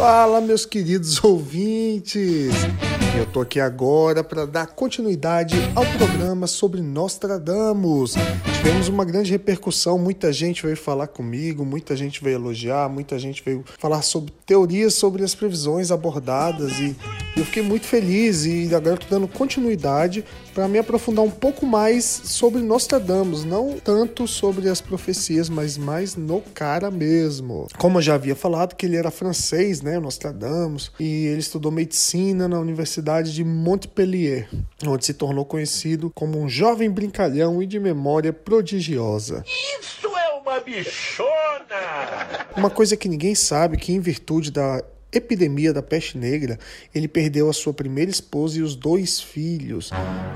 Fala, meus queridos ouvintes! Eu tô aqui agora para dar continuidade ao programa sobre Nostradamus. Tivemos uma grande repercussão, muita gente veio falar comigo, muita gente veio elogiar, muita gente veio falar sobre teorias sobre as previsões abordadas e eu fiquei muito feliz e agora estou dando continuidade para me aprofundar um pouco mais sobre Nostradamus, não tanto sobre as profecias, mas mais no cara mesmo. Como eu já havia falado que ele era francês, né, Nostradamus, e ele estudou medicina na Universidade de Montpellier, onde se tornou conhecido como um jovem brincalhão e de memória prodigiosa. Isso é uma bichona! Uma coisa que ninguém sabe que em virtude da epidemia da peste negra, ele perdeu a sua primeira esposa e os dois filhos.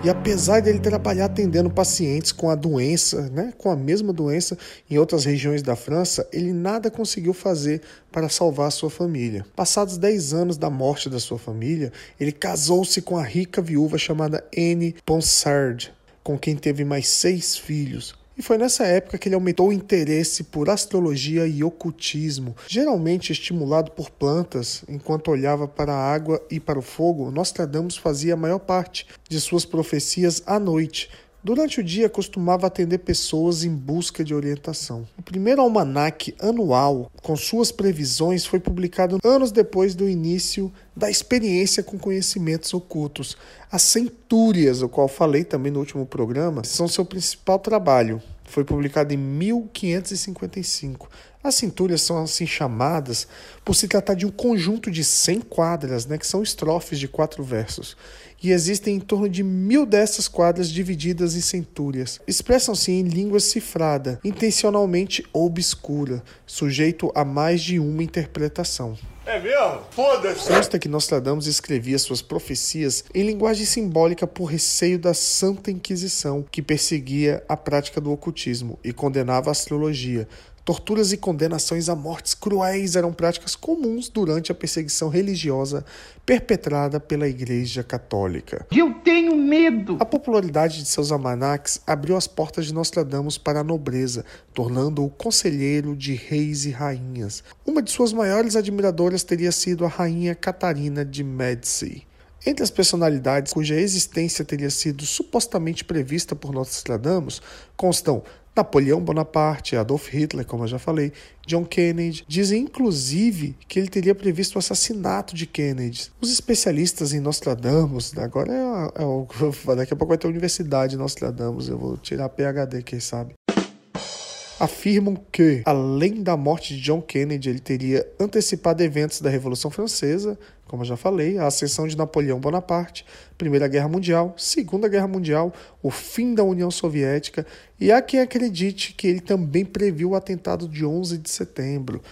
E apesar de ele trabalhar atendendo pacientes com a doença, né, com a mesma doença em outras regiões da França, ele nada conseguiu fazer para salvar a sua família. Passados 10 anos da morte da sua família, ele casou-se com a rica viúva chamada Anne Ponsard, com quem teve mais seis filhos. E foi nessa época que ele aumentou o interesse por astrologia e ocultismo, geralmente estimulado por plantas, enquanto olhava para a água e para o fogo. Nostradamus fazia a maior parte de suas profecias à noite, Durante o dia, costumava atender pessoas em busca de orientação. O primeiro almanaque anual, com suas previsões, foi publicado anos depois do início da experiência com conhecimentos ocultos. As centúrias, o qual falei também no último programa, são seu principal trabalho. Foi publicado em 1555. As centúrias são assim chamadas por se tratar de um conjunto de 100 quadras, né, que são estrofes de quatro versos e existem em torno de mil dessas quadras divididas em centúrias. Expressam-se em língua cifrada, intencionalmente obscura, sujeito a mais de uma interpretação. É mesmo? Foda-se! Consta que Nostradamus escrevia suas profecias em linguagem simbólica por receio da Santa Inquisição, que perseguia a prática do ocultismo e condenava a astrologia, Torturas e condenações a mortes cruéis eram práticas comuns durante a perseguição religiosa perpetrada pela Igreja Católica. Eu tenho medo! A popularidade de seus almanacs abriu as portas de Nostradamus para a nobreza, tornando-o conselheiro de reis e rainhas. Uma de suas maiores admiradoras teria sido a rainha Catarina de Medici. Entre as personalidades cuja existência teria sido supostamente prevista por Nostradamus constam Napoleão Bonaparte, Adolf Hitler, como eu já falei, John Kennedy. Dizem inclusive que ele teria previsto o assassinato de Kennedy. Os especialistas em Nostradamus, agora é, é daqui a pouco vai ter Universidade Nostradamus, eu vou tirar PhD, quem sabe afirmam que, além da morte de John Kennedy, ele teria antecipado eventos da Revolução Francesa, como eu já falei, a ascensão de Napoleão Bonaparte, Primeira Guerra Mundial, Segunda Guerra Mundial, o fim da União Soviética, e há quem acredite que ele também previu o atentado de 11 de setembro.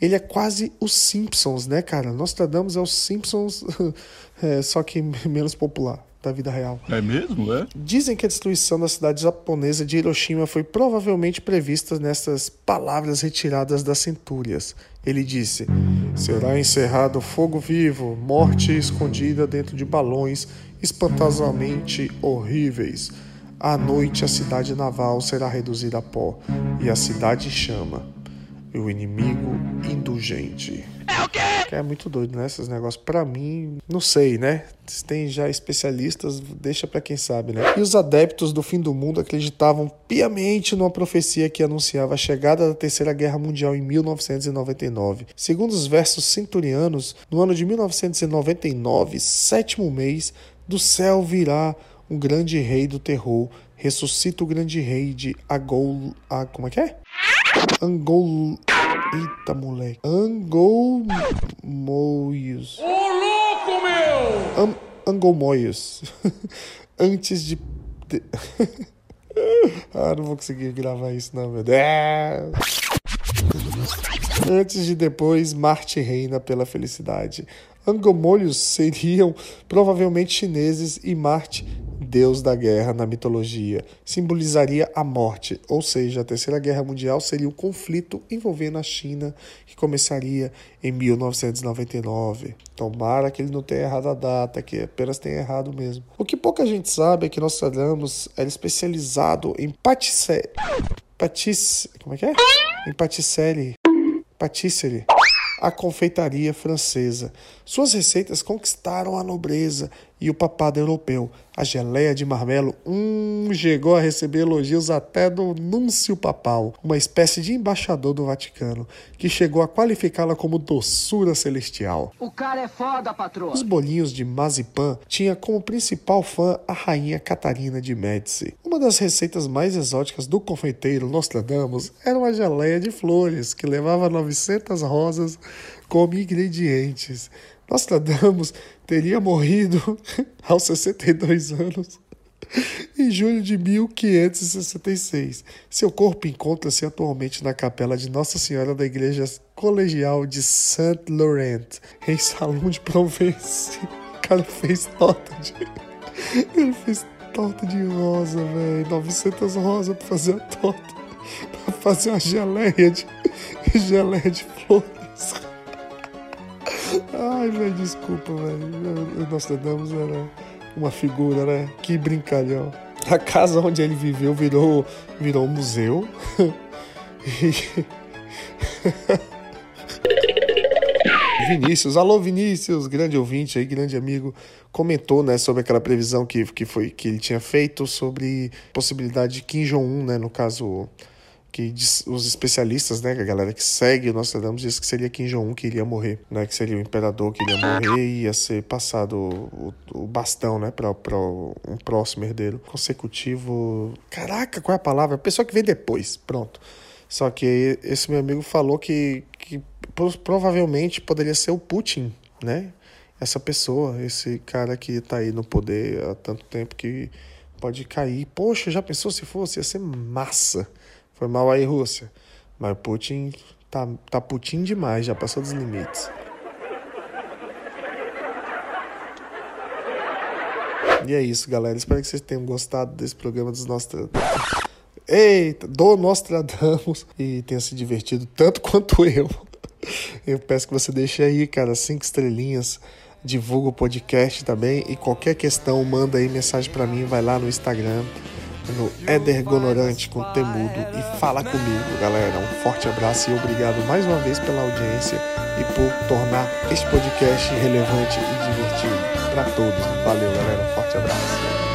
Ele é quase os Simpsons, né, cara? Nostradamus é os Simpsons, é, só que menos popular da vida real. É mesmo, é? Dizem que a destruição da cidade japonesa de Hiroshima foi provavelmente prevista nessas palavras retiradas das centúrias. Ele disse: Será encerrado fogo vivo, morte escondida dentro de balões espantosamente horríveis. À noite a cidade naval será reduzida a pó e a cidade chama. E o inimigo indulgente. É o quê? Que é muito doido, né? Esses negócios. Pra mim, não sei, né? Se tem já especialistas, deixa para quem sabe, né? E os adeptos do fim do mundo acreditavam piamente numa profecia que anunciava a chegada da Terceira Guerra Mundial em 1999. Segundo os versos centurianos, no ano de 1999, sétimo mês, do céu virá um grande rei do terror. Ressuscita o grande rei de Agol. Ah, como é que é? Angol. Eita, moleque. Angolmoios. Ô, louco, meu! Am Angolmoios. Antes de. de... ah, não vou conseguir gravar isso, não, meu Deus. Antes de depois, Marte reina pela felicidade. Angomolhos seriam provavelmente chineses e Marte deus da guerra na mitologia, simbolizaria a morte, ou seja, a Terceira Guerra Mundial seria um conflito envolvendo a China que começaria em 1999. Tomara que ele não tenha errado a data, que apenas tenha errado mesmo. O que pouca gente sabe é que Nostradamus era especializado em patisserie. Patis... Como é que é? Em patisserie. Patisserie. a confeitaria francesa. Suas receitas conquistaram a nobreza e o papado europeu. A geleia de marmelo hum, chegou a receber elogios até do núncio papal, uma espécie de embaixador do Vaticano, que chegou a qualificá-la como doçura celestial. O cara é foda, patroa. Os bolinhos de mazipan tinha como principal fã a rainha Catarina de Médici. Uma das receitas mais exóticas do confeiteiro Nostradamus era uma geleia de flores que levava 900 rosas como ingredientes. Nostradamus teria morrido aos 62 anos em julho de 1566. Seu corpo encontra-se atualmente na capela de Nossa Senhora da Igreja Colegial de Saint Laurent, em Salão de Provence. O cara fez torta de. Ele fez torta de rosa, velho. 900 rosas pra fazer a torta. Pra fazer uma geleia de. geleia de flores. Ai, velho, desculpa, velho. Nostradamus era uma figura, né? Que brincalhão. A casa onde ele viveu virou, virou um museu. e... Vinícius, alô Vinícius, grande ouvinte aí, grande amigo, comentou, né, sobre aquela previsão que, que foi que ele tinha feito sobre possibilidade de Kim Jong-un, né, no caso que os especialistas, né, a galera que segue o Nostradamus diz que seria Kim Jong-un que iria morrer, né, que seria o imperador que iria morrer e ia ser passado o, o bastão, né, para um próximo herdeiro consecutivo. Caraca, qual é a palavra? A pessoa que vem depois, pronto. Só que esse meu amigo falou que, que provavelmente poderia ser o Putin, né? Essa pessoa, esse cara que tá aí no poder há tanto tempo que pode cair. Poxa, já pensou se fosse? Ia ser massa. Foi mal aí, Rússia. Mas Putin tá, tá Putin demais, já passou dos limites. E é isso, galera. Espero que vocês tenham gostado desse programa dos nossos. Eita, do Nostradamus e tenha se divertido tanto quanto eu. Eu peço que você deixe aí, cara, cinco estrelinhas, divulga o podcast também e qualquer questão manda aí mensagem para mim, vai lá no Instagram no Éder Gonorante com Temudo e fala comigo, galera. Um forte abraço e obrigado mais uma vez pela audiência e por tornar este podcast relevante e divertido para todos. Valeu, galera. Forte abraço.